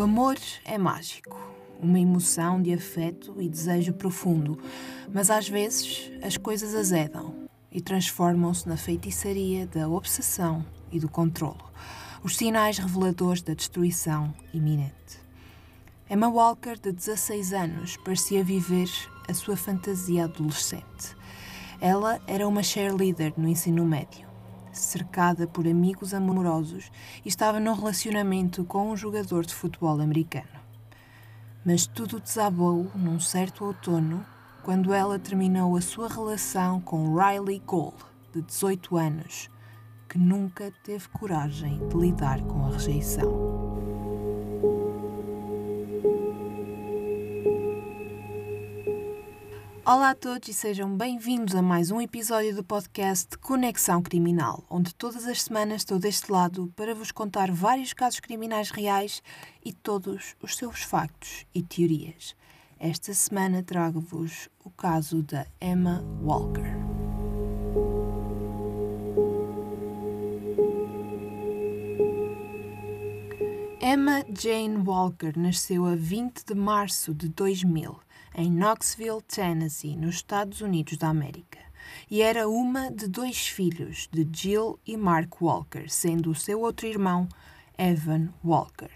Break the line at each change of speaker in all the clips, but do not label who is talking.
O amor é mágico, uma emoção de afeto e desejo profundo, mas às vezes as coisas azedam e transformam-se na feitiçaria da obsessão e do controlo, os sinais reveladores da destruição iminente. Emma Walker, de 16 anos, parecia viver a sua fantasia adolescente. Ela era uma cheerleader no ensino médio cercada por amigos amorosos e estava num relacionamento com um jogador de futebol americano. Mas tudo desabou num certo outono quando ela terminou a sua relação com Riley Cole, de 18 anos, que nunca teve coragem de lidar com a rejeição. Olá a todos e sejam bem-vindos a mais um episódio do podcast Conexão Criminal, onde todas as semanas estou deste lado para vos contar vários casos criminais reais e todos os seus factos e teorias. Esta semana trago-vos o caso da Emma Walker. Emma Jane Walker nasceu a 20 de março de 2000 em Knoxville, Tennessee, nos Estados Unidos da América, e era uma de dois filhos de Jill e Mark Walker, sendo o seu outro irmão Evan Walker.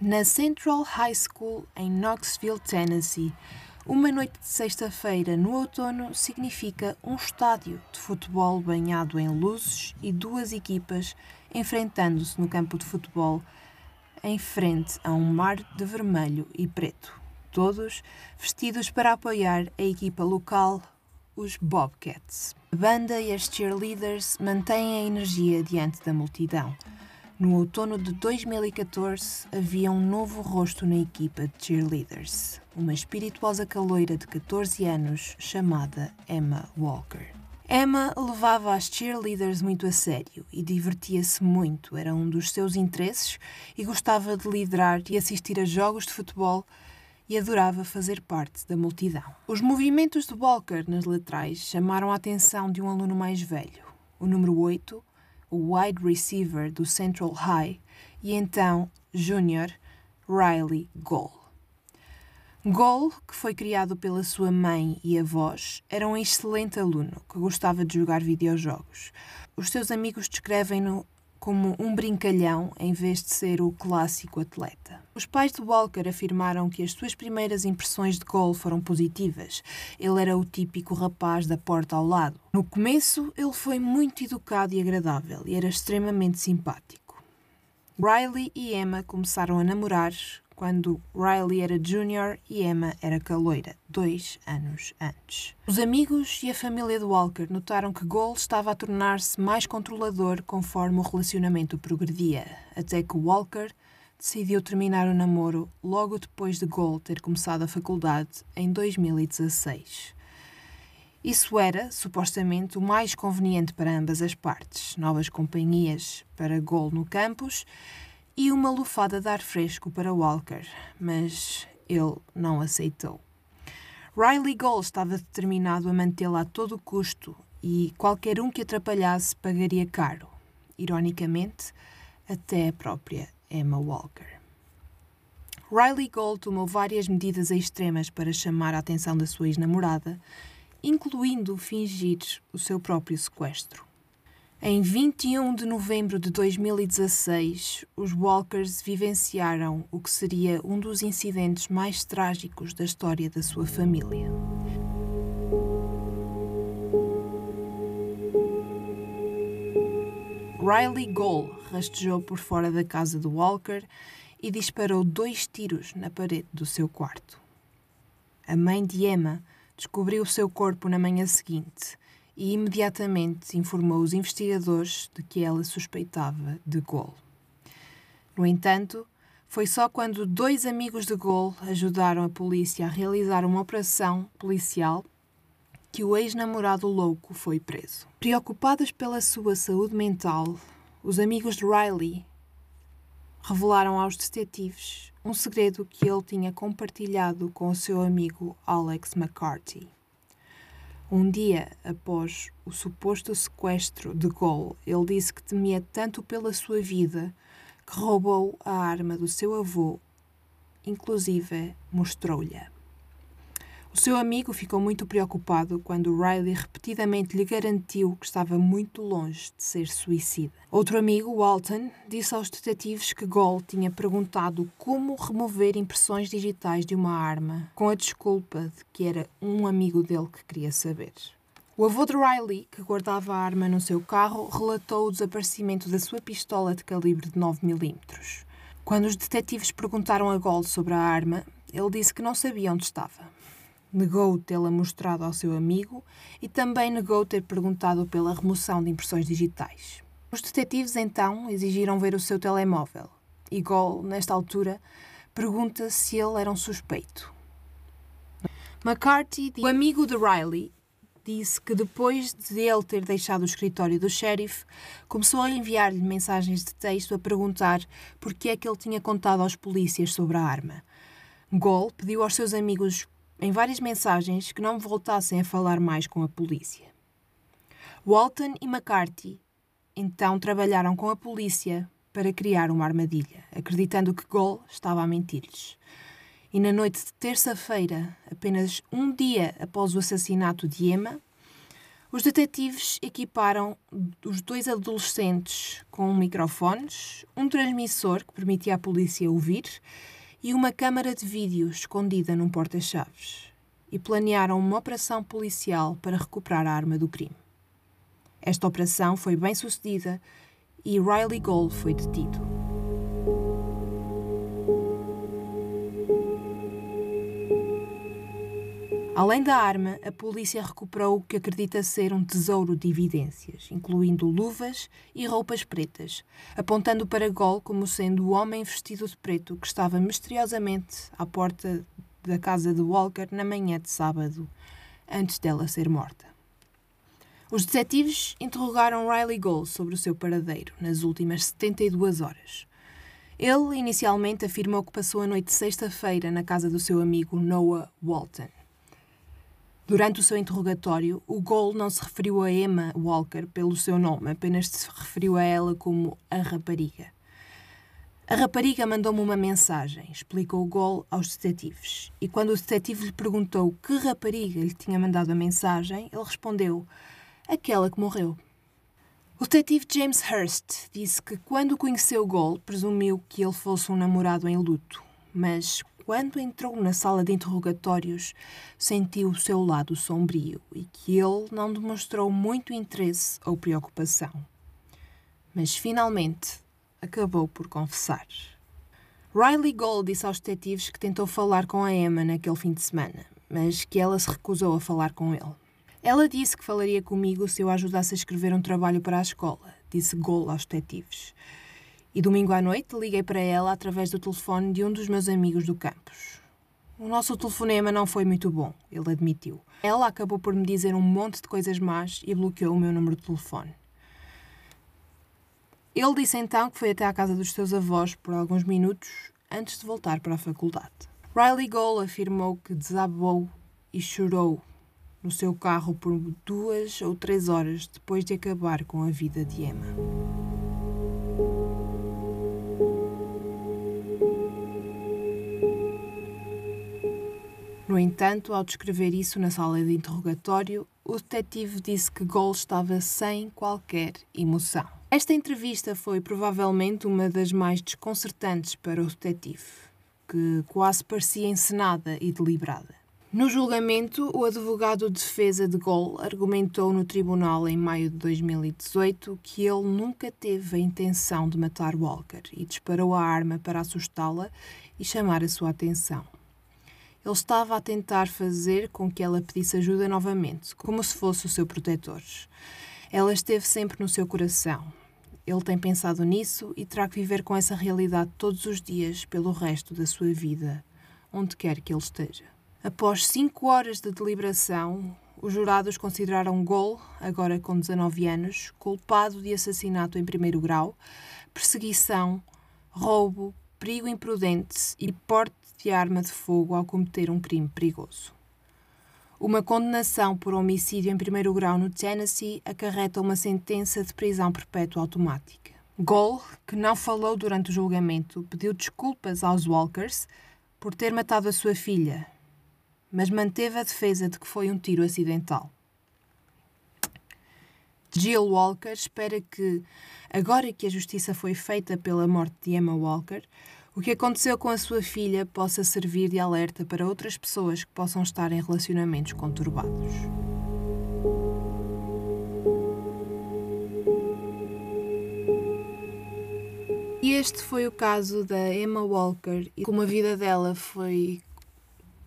Na Central High School, em Knoxville, Tennessee, uma noite de sexta-feira no outono significa um estádio de futebol banhado em luzes e duas equipas enfrentando-se no campo de futebol em frente a um mar de vermelho e preto todos vestidos para apoiar a equipa local, os Bobcats. A banda e as cheerleaders mantêm a energia diante da multidão. No outono de 2014, havia um novo rosto na equipa de cheerleaders, uma espirituosa caloira de 14 anos chamada Emma Walker. Emma levava as cheerleaders muito a sério e divertia-se muito, era um dos seus interesses e gostava de liderar e assistir a jogos de futebol e adorava fazer parte da multidão. Os movimentos de Walker nas laterais chamaram a atenção de um aluno mais velho, o número 8, o wide receiver do Central High, e então Junior Riley Gold. Gol, que foi criado pela sua mãe e avós, era um excelente aluno que gostava de jogar videojogos. Os seus amigos descrevem-no como um brincalhão em vez de ser o clássico atleta. Os pais de Walker afirmaram que as suas primeiras impressões de Cole foram positivas. Ele era o típico rapaz da porta ao lado. No começo, ele foi muito educado e agradável e era extremamente simpático. Riley e Emma começaram a namorar quando Riley era junior e Emma era caloira, dois anos antes. Os amigos e a família de Walker notaram que Gold estava a tornar-se mais controlador conforme o relacionamento progredia, até que Walker decidiu terminar o namoro logo depois de Gold ter começado a faculdade em 2016. Isso era, supostamente, o mais conveniente para ambas as partes. Novas companhias para Gold no campus e uma lufada de ar fresco para Walker, mas ele não aceitou. Riley Gold estava determinado a mantê-la a todo custo e qualquer um que atrapalhasse pagaria caro. Ironicamente, até a própria Emma Walker. Riley Gold tomou várias medidas extremas para chamar a atenção da sua ex-namorada, incluindo fingir o seu próprio sequestro. Em 21 de novembro de 2016, os Walkers vivenciaram o que seria um dos incidentes mais trágicos da história da sua família. Riley Gold rastejou por fora da casa de Walker e disparou dois tiros na parede do seu quarto. A mãe de Emma descobriu o seu corpo na manhã seguinte e imediatamente informou os investigadores de que ela suspeitava de Gol. No entanto, foi só quando dois amigos de Gol ajudaram a polícia a realizar uma operação policial que o ex-namorado louco foi preso. Preocupados pela sua saúde mental, os amigos de Riley revelaram aos detetives um segredo que ele tinha compartilhado com o seu amigo Alex McCarthy. Um dia após o suposto sequestro de Gol, ele disse que temia tanto pela sua vida que roubou a arma do seu avô inclusive mostrou-lhe. O seu amigo ficou muito preocupado quando Riley repetidamente lhe garantiu que estava muito longe de ser suicida. Outro amigo, Walton, disse aos detetives que Gol tinha perguntado como remover impressões digitais de uma arma, com a desculpa de que era um amigo dele que queria saber. O avô de Riley, que guardava a arma no seu carro, relatou o desaparecimento da sua pistola de calibre de 9mm. Quando os detetives perguntaram a Gol sobre a arma, ele disse que não sabia onde estava. Negou tê-la mostrado ao seu amigo e também negou ter perguntado pela remoção de impressões digitais. Os detetives então exigiram ver o seu telemóvel e Gol, nesta altura, pergunta se ele era um suspeito. McCarthy, o amigo de Riley, disse que depois de ele ter deixado o escritório do sheriff, começou a enviar-lhe mensagens de texto a perguntar por que é que ele tinha contado aos polícias sobre a arma. Gol pediu aos seus amigos em várias mensagens que não voltassem a falar mais com a polícia. Walton e McCarthy então trabalharam com a polícia para criar uma armadilha, acreditando que Gol estava a mentir-lhes. E na noite de terça-feira, apenas um dia após o assassinato de Emma, os detetives equiparam os dois adolescentes com microfones, um transmissor que permitia à polícia ouvir e uma câmara de vídeo escondida num porta-chaves e planearam uma operação policial para recuperar a arma do crime. Esta operação foi bem sucedida e Riley Gold foi detido. Além da arma, a polícia recuperou o que acredita ser um tesouro de evidências, incluindo luvas e roupas pretas, apontando para Gol como sendo o homem vestido de preto que estava misteriosamente à porta da casa de Walker na manhã de sábado, antes dela ser morta. Os detetives interrogaram Riley Gol sobre o seu paradeiro nas últimas 72 horas. Ele inicialmente afirmou que passou a noite de sexta-feira na casa do seu amigo Noah Walton. Durante o seu interrogatório, o Gol não se referiu a Emma Walker pelo seu nome, apenas se referiu a ela como a rapariga. A rapariga mandou-me uma mensagem, explicou o Gol aos detetives. E quando o detetive lhe perguntou que rapariga lhe tinha mandado a mensagem, ele respondeu: aquela que morreu. O detetive James Hurst disse que quando conheceu Gol, presumiu que ele fosse um namorado em luto, mas quando entrou na sala de interrogatórios, sentiu o seu lado sombrio e que ele não demonstrou muito interesse ou preocupação. Mas finalmente acabou por confessar. Riley Gold disse aos detetives que tentou falar com a Emma naquele fim de semana, mas que ela se recusou a falar com ele. Ela disse que falaria comigo se eu ajudasse a escrever um trabalho para a escola, disse Gold aos detetives. E domingo à noite liguei para ela através do telefone de um dos meus amigos do campus. O nosso telefonema não foi muito bom, ele admitiu. Ela acabou por me dizer um monte de coisas más e bloqueou o meu número de telefone. Ele disse então que foi até à casa dos seus avós por alguns minutos antes de voltar para a faculdade. Riley Gold afirmou que desabou e chorou no seu carro por duas ou três horas depois de acabar com a vida de Emma. No entanto, ao descrever isso na sala de interrogatório, o detetive disse que Gol estava sem qualquer emoção. Esta entrevista foi provavelmente uma das mais desconcertantes para o detetive, que quase parecia encenada e deliberada. No julgamento, o advogado de defesa de Gol argumentou no tribunal em maio de 2018 que ele nunca teve a intenção de matar Walker e disparou a arma para assustá-la e chamar a sua atenção. Ele estava a tentar fazer com que ela pedisse ajuda novamente, como se fosse o seu protetor. Ela esteve sempre no seu coração. Ele tem pensado nisso e terá que viver com essa realidade todos os dias pelo resto da sua vida, onde quer que ele esteja. Após cinco horas de deliberação, os jurados consideraram Gol, agora com 19 anos, culpado de assassinato em primeiro grau, perseguição, roubo, perigo imprudente e porte de arma de fogo ao cometer um crime perigoso. Uma condenação por homicídio em primeiro grau no Tennessee acarreta uma sentença de prisão perpétua automática. Gol, que não falou durante o julgamento, pediu desculpas aos Walkers, por ter matado a sua filha, mas manteve a defesa de que foi um tiro acidental. Jill Walker espera que, agora que a justiça foi feita pela morte de Emma Walker, o que aconteceu com a sua filha possa servir de alerta para outras pessoas que possam estar em relacionamentos conturbados. E este foi o caso da Emma Walker e como a vida dela foi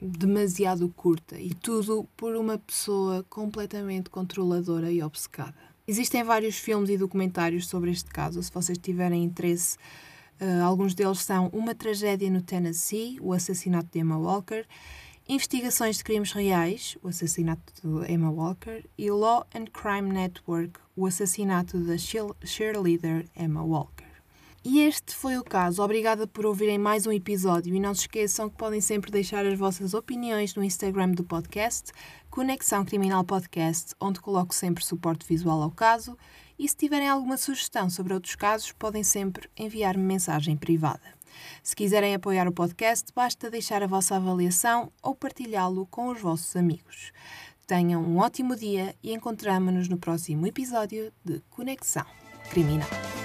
demasiado curta e tudo por uma pessoa completamente controladora e obcecada. Existem vários filmes e documentários sobre este caso, se vocês tiverem interesse. Uh, alguns deles são Uma Tragédia no Tennessee, o assassinato de Emma Walker, Investigações de Crimes Reais, o assassinato de Emma Walker, e Law and Crime Network, o assassinato da cheerleader Emma Walker. E este foi o caso. Obrigada por ouvirem mais um episódio e não se esqueçam que podem sempre deixar as vossas opiniões no Instagram do podcast, Conexão Criminal Podcast, onde coloco sempre suporte visual ao caso. E se tiverem alguma sugestão sobre outros casos, podem sempre enviar-me mensagem privada. Se quiserem apoiar o podcast, basta deixar a vossa avaliação ou partilhá-lo com os vossos amigos. Tenham um ótimo dia e encontramos-nos no próximo episódio de Conexão Criminal.